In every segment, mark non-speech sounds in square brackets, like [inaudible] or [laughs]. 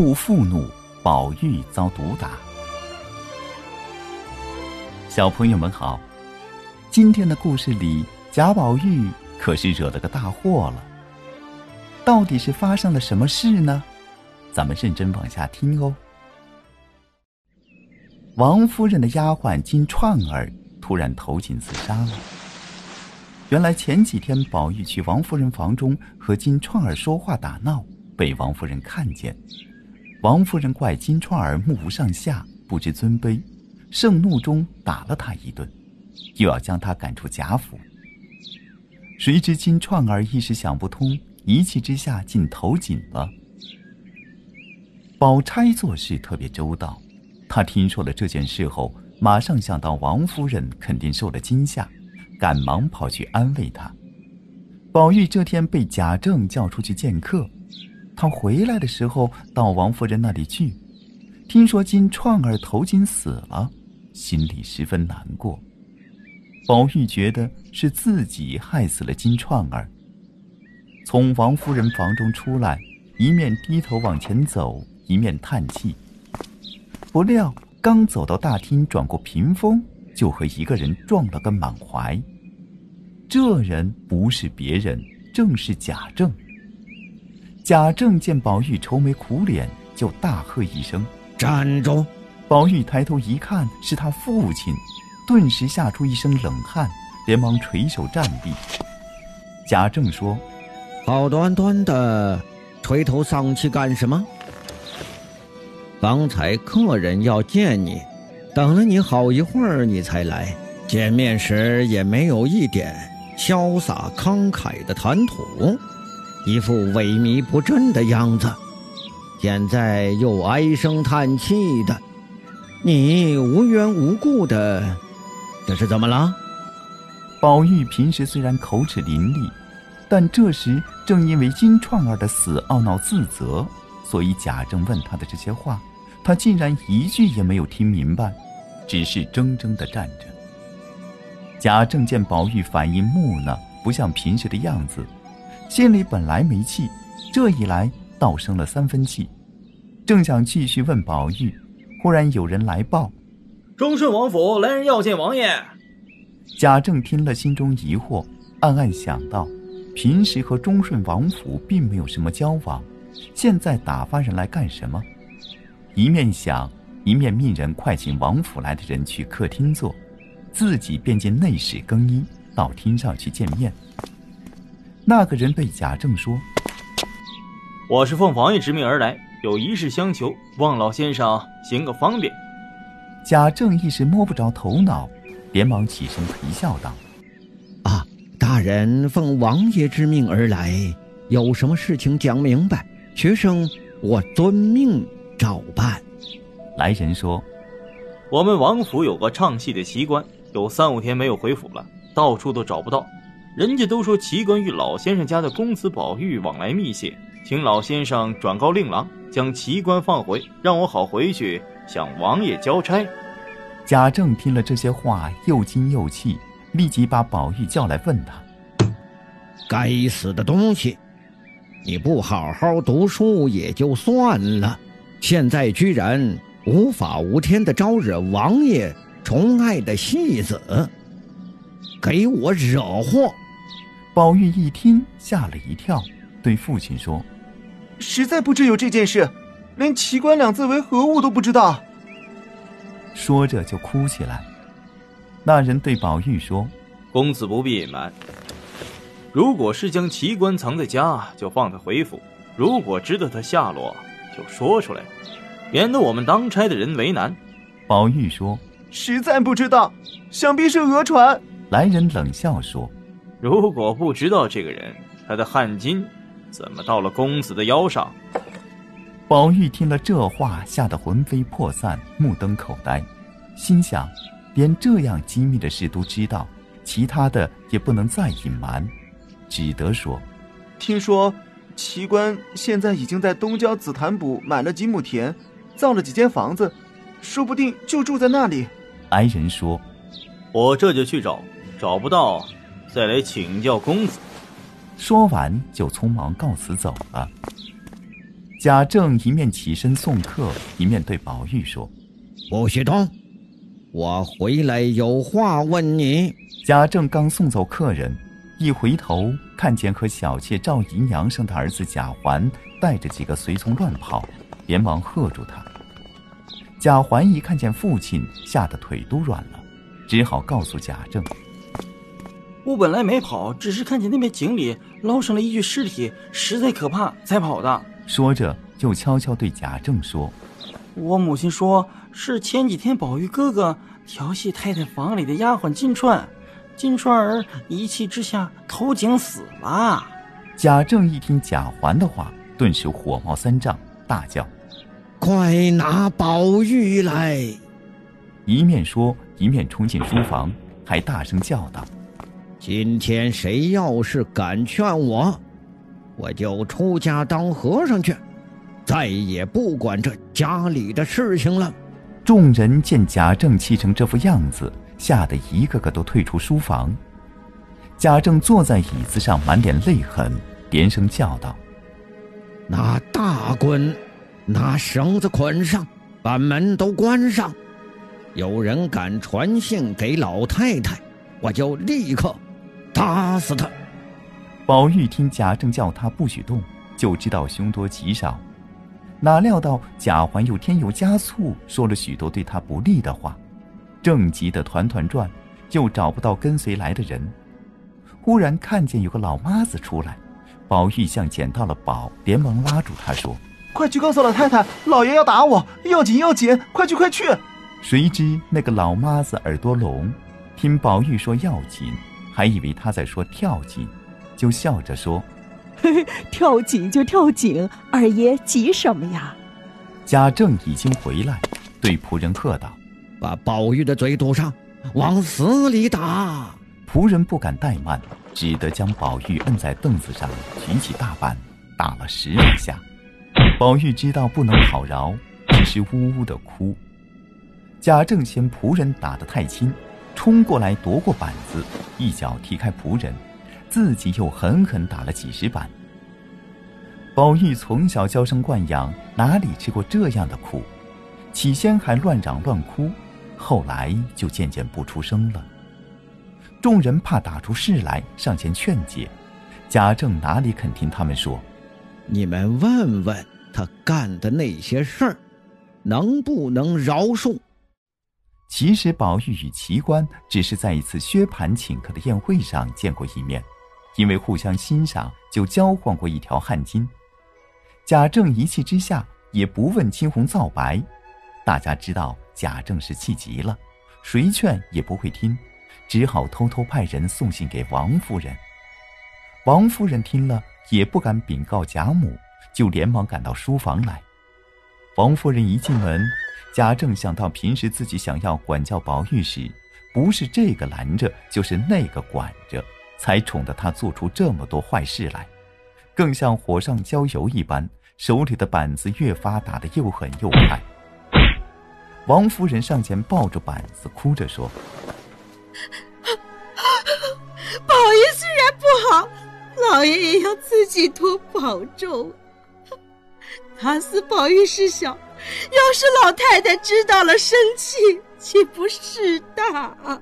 触父怒，宝玉遭毒打。小朋友们好，今天的故事里，贾宝玉可是惹了个大祸了。到底是发生了什么事呢？咱们认真往下听哦。王夫人的丫鬟金钏儿突然投井自杀了。原来前几天宝玉去王夫人房中和金钏儿说话打闹，被王夫人看见。王夫人怪金钏儿目无上下，不知尊卑，盛怒中打了他一顿，又要将他赶出贾府。谁知金钏儿一时想不通，一气之下竟投井了。宝钗做事特别周到，她听说了这件事后，马上想到王夫人肯定受了惊吓，赶忙跑去安慰她。宝玉这天被贾政叫出去见客。他回来的时候到王夫人那里去，听说金钏儿投井死了，心里十分难过。宝玉觉得是自己害死了金钏儿，从王夫人房中出来，一面低头往前走，一面叹气。不料刚走到大厅，转过屏风，就和一个人撞了个满怀。这人不是别人，正是贾政。贾政见宝玉愁眉苦脸，就大喝一声：“站住！”宝玉抬头一看，是他父亲，顿时吓出一身冷汗，连忙垂手站立。贾政说：“好端端的，垂头丧气干什么？刚才客人要见你，等了你好一会儿，你才来。见面时也没有一点潇洒慷慨的谈吐。”一副萎靡不振的样子，现在又唉声叹气的，你无缘无故的，这是怎么了？宝玉平时虽然口齿伶俐，但这时正因为金钏儿的死懊恼自责，所以贾政问他的这些话，他竟然一句也没有听明白，只是怔怔的站着。贾政见宝玉反应木讷，不像平时的样子。心里本来没气，这一来倒生了三分气，正想继续问宝玉，忽然有人来报：“忠顺王府来人要见王爷。”贾政听了，心中疑惑，暗暗想到：平时和忠顺王府并没有什么交往，现在打发人来干什么？一面想，一面命人快请王府来的人去客厅坐，自己便进内室更衣，到厅上去见面。那个人对贾政说：“我是奉王爷之命而来，有一事相求，望老先生行个方便。”贾政一时摸不着头脑，连忙起身陪笑道：“啊，大人奉王爷之命而来，有什么事情讲明白，学生我遵命照办。”来人说：“我们王府有个唱戏的奇官，有三五天没有回府了，到处都找不到。”人家都说奇观与老先生家的公子宝玉往来密切，请老先生转告令郎，将奇观放回，让我好回去向王爷交差。贾政听了这些话，又惊又气，立即把宝玉叫来问他：“该死的东西，你不好好读书也就算了，现在居然无法无天的招惹王爷宠爱的戏子，给我惹祸！”宝玉一听，吓了一跳，对父亲说：“实在不知有这件事，连‘奇观’两字为何物都不知道。”说着就哭起来。那人对宝玉说：“公子不必隐瞒，如果是将奇观藏在家，就放他回府；如果知道他下落，就说出来，免得我们当差的人为难。”宝玉说：“实在不知道，想必是讹传。”来人冷笑说。如果不知道这个人，他的汗巾怎么到了公子的腰上？宝玉听了这话，吓得魂飞魄散，目瞪口呆，心想：连这样机密的事都知道，其他的也不能再隐瞒，只得说：“听说奇观现在已经在东郊紫檀堡买了几亩田，造了几间房子，说不定就住在那里。”来人说：“我这就去找，找不到。”再来请教公子。说完，就匆忙告辞走了。贾政一面起身送客，一面对宝玉说：“不许动，我回来有话问你。”贾政刚送走客人，一回头看见和小妾赵姨娘生的儿子贾环带着几个随从乱跑，连忙喝住他。贾环一看见父亲，吓得腿都软了，只好告诉贾政。我本来没跑，只是看见那边井里捞上了一具尸体，实在可怕，才跑的。说着，就悄悄对贾政说：“我母亲说是前几天宝玉哥哥调戏太太房里的丫鬟金钏，金钏儿一气之下投井死了。”贾政一听贾环的话，顿时火冒三丈，大叫：“快拿宝玉来！”一面说，一面冲进书房，还大声叫道。今天谁要是敢劝我，我就出家当和尚去，再也不管这家里的事情了。众人见贾政气成这副样子，吓得一个个都退出书房。贾政坐在椅子上，满脸泪痕，连声叫道：“拿大棍，拿绳子捆上，把门都关上。有人敢传信给老太太，我就立刻。”打死他！宝玉听贾政叫他不许动，就知道凶多吉少。哪料到贾环又添油加醋，说了许多对他不利的话，正急得团团转，又找不到跟随来的人。忽然看见有个老妈子出来，宝玉像捡到了宝，连忙拉住他说：“快去告诉老太太，老爷要打我，要紧要紧，快去快去！”谁知那个老妈子耳朵聋，听宝玉说要紧。还以为他在说跳井，就笑着说：“ [laughs] 跳井就跳井，二爷急什么呀？”贾政已经回来，对仆人喝道：“把宝玉的嘴堵上，往死里打！”仆人不敢怠慢，只得将宝玉摁在凳子上，举起大板打了十来下。宝玉知道不能讨饶，只是呜呜的哭。贾政嫌仆人打得太轻。冲过来夺过板子，一脚踢开仆人，自己又狠狠打了几十板。宝玉从小娇生惯养，哪里吃过这样的苦？起先还乱嚷乱哭，后来就渐渐不出声了。众人怕打出事来，上前劝解。贾政哪里肯听他们说？你们问问他干的那些事儿，能不能饶恕？其实宝玉与奇观只是在一次薛蟠请客的宴会上见过一面，因为互相欣赏，就交换过一条汗巾。贾政一气之下也不问青红皂白，大家知道贾政是气急了，谁劝也不会听，只好偷偷派人送信给王夫人。王夫人听了也不敢禀告贾母，就连忙赶到书房来。王夫人一进门。贾政想到平时自己想要管教宝玉时，不是这个拦着，就是那个管着，才宠得他做出这么多坏事来，更像火上浇油一般，手里的板子越发打得又狠又快。王夫人上前抱着板子，哭着说：“宝玉虽然不好，老爷也要自己多保重。打死宝玉事小。”要是老太太知道了，生气岂不是大？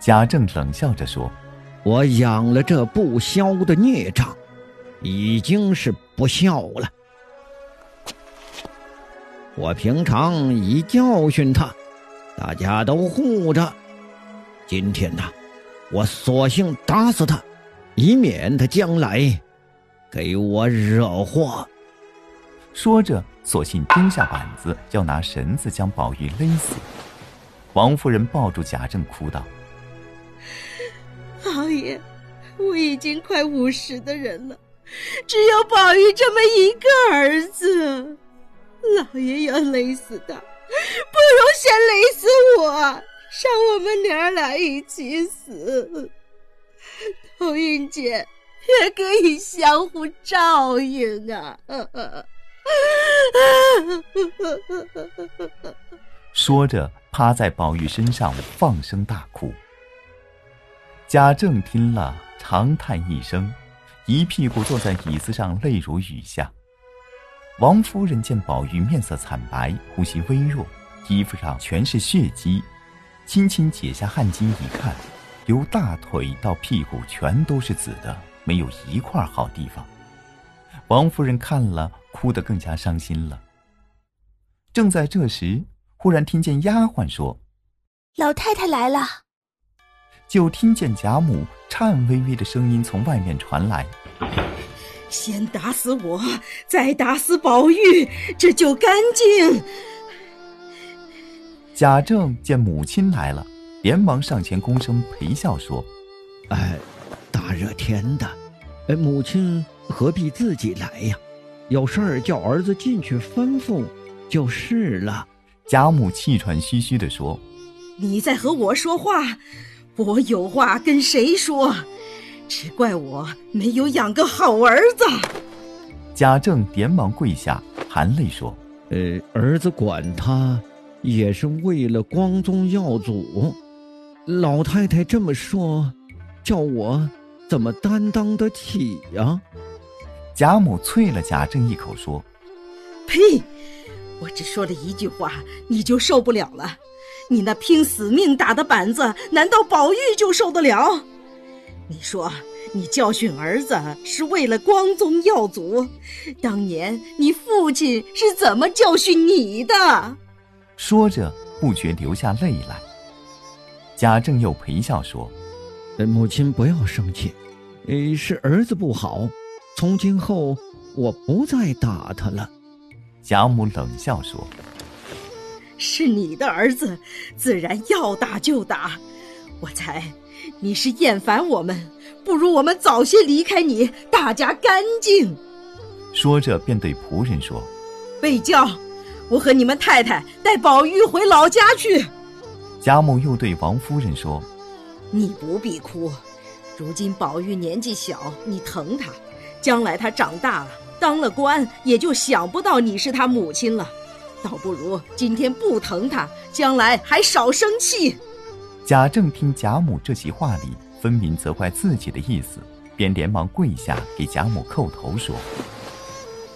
贾政冷笑着说：“我养了这不消的孽障，已经是不孝了。我平常已教训他，大家都护着。今天呢，我索性打死他，以免他将来给我惹祸。”说着。索性丢下板子，要拿绳子将宝玉勒死。王夫人抱住贾政，哭道：“老爷，我已经快五十的人了，只有宝玉这么一个儿子，老爷要勒死他，不如先勒死我，让我们娘俩一起死。头云姐也可以相互照应啊。”说着，趴在宝玉身上放声大哭。贾政听了，长叹一声，一屁股坐在椅子上，泪如雨下。王夫人见宝玉面色惨白，呼吸微弱，衣服上全是血迹，轻轻解下汗巾一看，由大腿到屁股全都是紫的，没有一块好地方。王夫人看了，哭得更加伤心了。正在这时，忽然听见丫鬟说：“老太太来了。”就听见贾母颤巍巍的声音从外面传来：“先打死我，再打死宝玉，这就干净。”贾政见母亲来了，连忙上前躬身陪笑说：“哎，大热天的，哎，母亲何必自己来呀？有事儿叫儿子进去吩咐就是了。”贾母气喘吁吁地说：“你在和我说话。”我有话跟谁说？只怪我没有养个好儿子。贾政连忙跪下，含泪说：“呃，儿子管他，也是为了光宗耀祖。老太太这么说，叫我怎么担当得起呀？”贾母啐了贾政一口说：“呸！我只说了一句话，你就受不了了。”你那拼死命打的板子，难道宝玉就受得了？你说你教训儿子是为了光宗耀祖，当年你父亲是怎么教训你的？说着不觉流下泪来。贾政又陪笑说：“母亲不要生气，呃，是儿子不好，从今后我不再打他了。”贾母冷笑说。是你的儿子，自然要打就打。我猜你是厌烦我们，不如我们早些离开你，大家干净。说着，便对仆人说：“备轿，我和你们太太带宝玉回老家去。”贾母又对王夫人说：“你不必哭，如今宝玉年纪小，你疼他，将来他长大了，当了官，也就想不到你是他母亲了。”倒不如今天不疼他，将来还少生气。贾政听贾母这席话里分明责怪自己的意思，便连忙跪下给贾母叩头说：“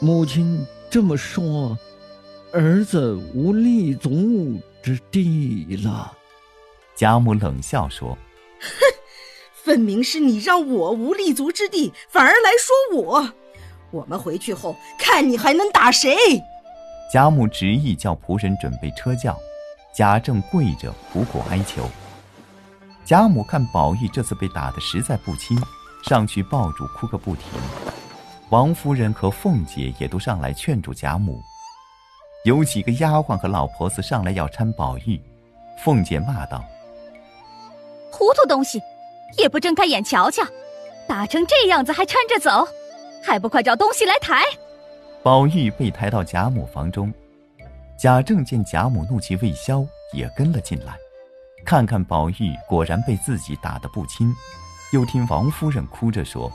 母亲这么说，儿子无立足之地了。”贾母冷笑说：“哼，[laughs] 分明是你让我无立足之地，反而来说我。我们回去后，看你还能打谁。”贾母执意叫仆人准备车轿，贾政跪着苦苦哀求。贾母看宝玉这次被打得实在不轻，上去抱住哭个不停。王夫人和凤姐也都上来劝住贾母。有几个丫鬟和老婆子上来要搀宝玉，凤姐骂道：“糊涂东西，也不睁开眼瞧瞧，打成这样子还搀着走，还不快找东西来抬！”宝玉被抬到贾母房中，贾政见贾母怒气未消，也跟了进来，看看宝玉果然被自己打得不轻，又听王夫人哭着说：“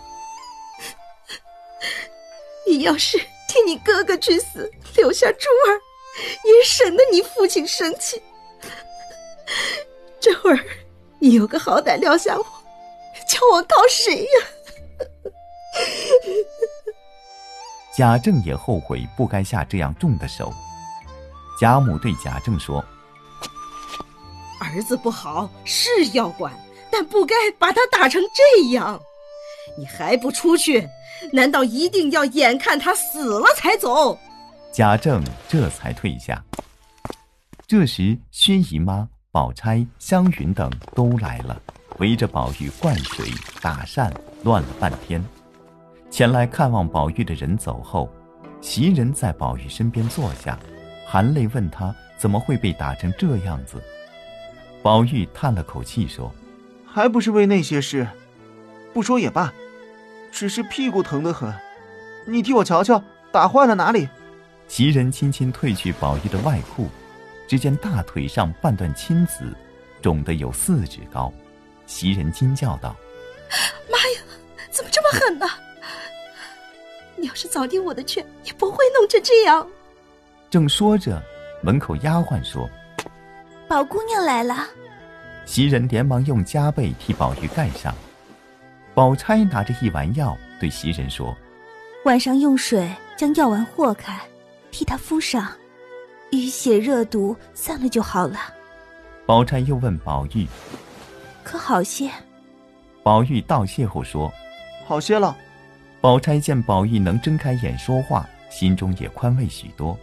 你要是替你哥哥去死，留下珠儿，也省得你父亲生气。这会儿你有个好歹撂下我，[laughs] 叫我告谁呀？” [laughs] 贾政也后悔不该下这样重的手。贾母对贾政说：“儿子不好是要管，但不该把他打成这样。你还不出去？难道一定要眼看他死了才走？”贾政这才退下。这时，薛姨妈、宝钗、湘云等都来了，围着宝玉灌水、打扇，乱了半天。前来看望宝玉的人走后，袭人在宝玉身边坐下，含泪问他怎么会被打成这样子。宝玉叹了口气说：“还不是为那些事，不说也罢，只是屁股疼得很。你替我瞧瞧，打坏了哪里？”袭人轻轻褪去宝玉的外裤，只见大腿上半段青紫，肿得有四指高。袭人惊叫道：“妈呀，怎么这么狠呢？”你要是早听我的劝，也不会弄成这样。正说着，门口丫鬟说：“宝姑娘来了。”袭人连忙用夹被替宝玉盖上。宝钗拿着一丸药，对袭人说：“晚上用水将药丸和开，替他敷上，淤血热毒散了就好了。宝钗又问宝玉：“可好些？”宝玉道谢后说：“好些了。”宝钗见宝玉能睁开眼说话，心中也宽慰许多，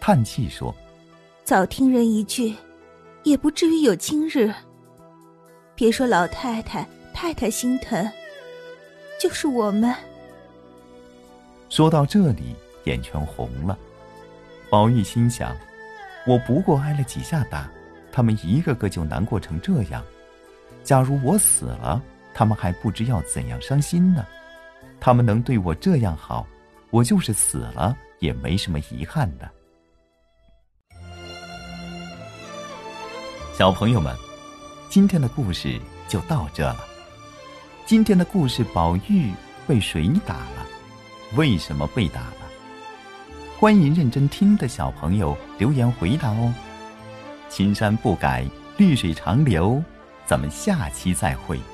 叹气说：“早听人一句，也不至于有今日。别说老太太、太太心疼，就是我们。”说到这里，眼圈红了。宝玉心想：“我不过挨了几下打，他们一个个就难过成这样。假如我死了，他们还不知要怎样伤心呢。他们能对我这样好，我就是死了也没什么遗憾的。”小朋友们，今天的故事就到这了。今天的故事，宝玉被谁打了？为什么被打了？欢迎认真听的小朋友留言回答哦。青山不改，绿水长流。咱们下期再会。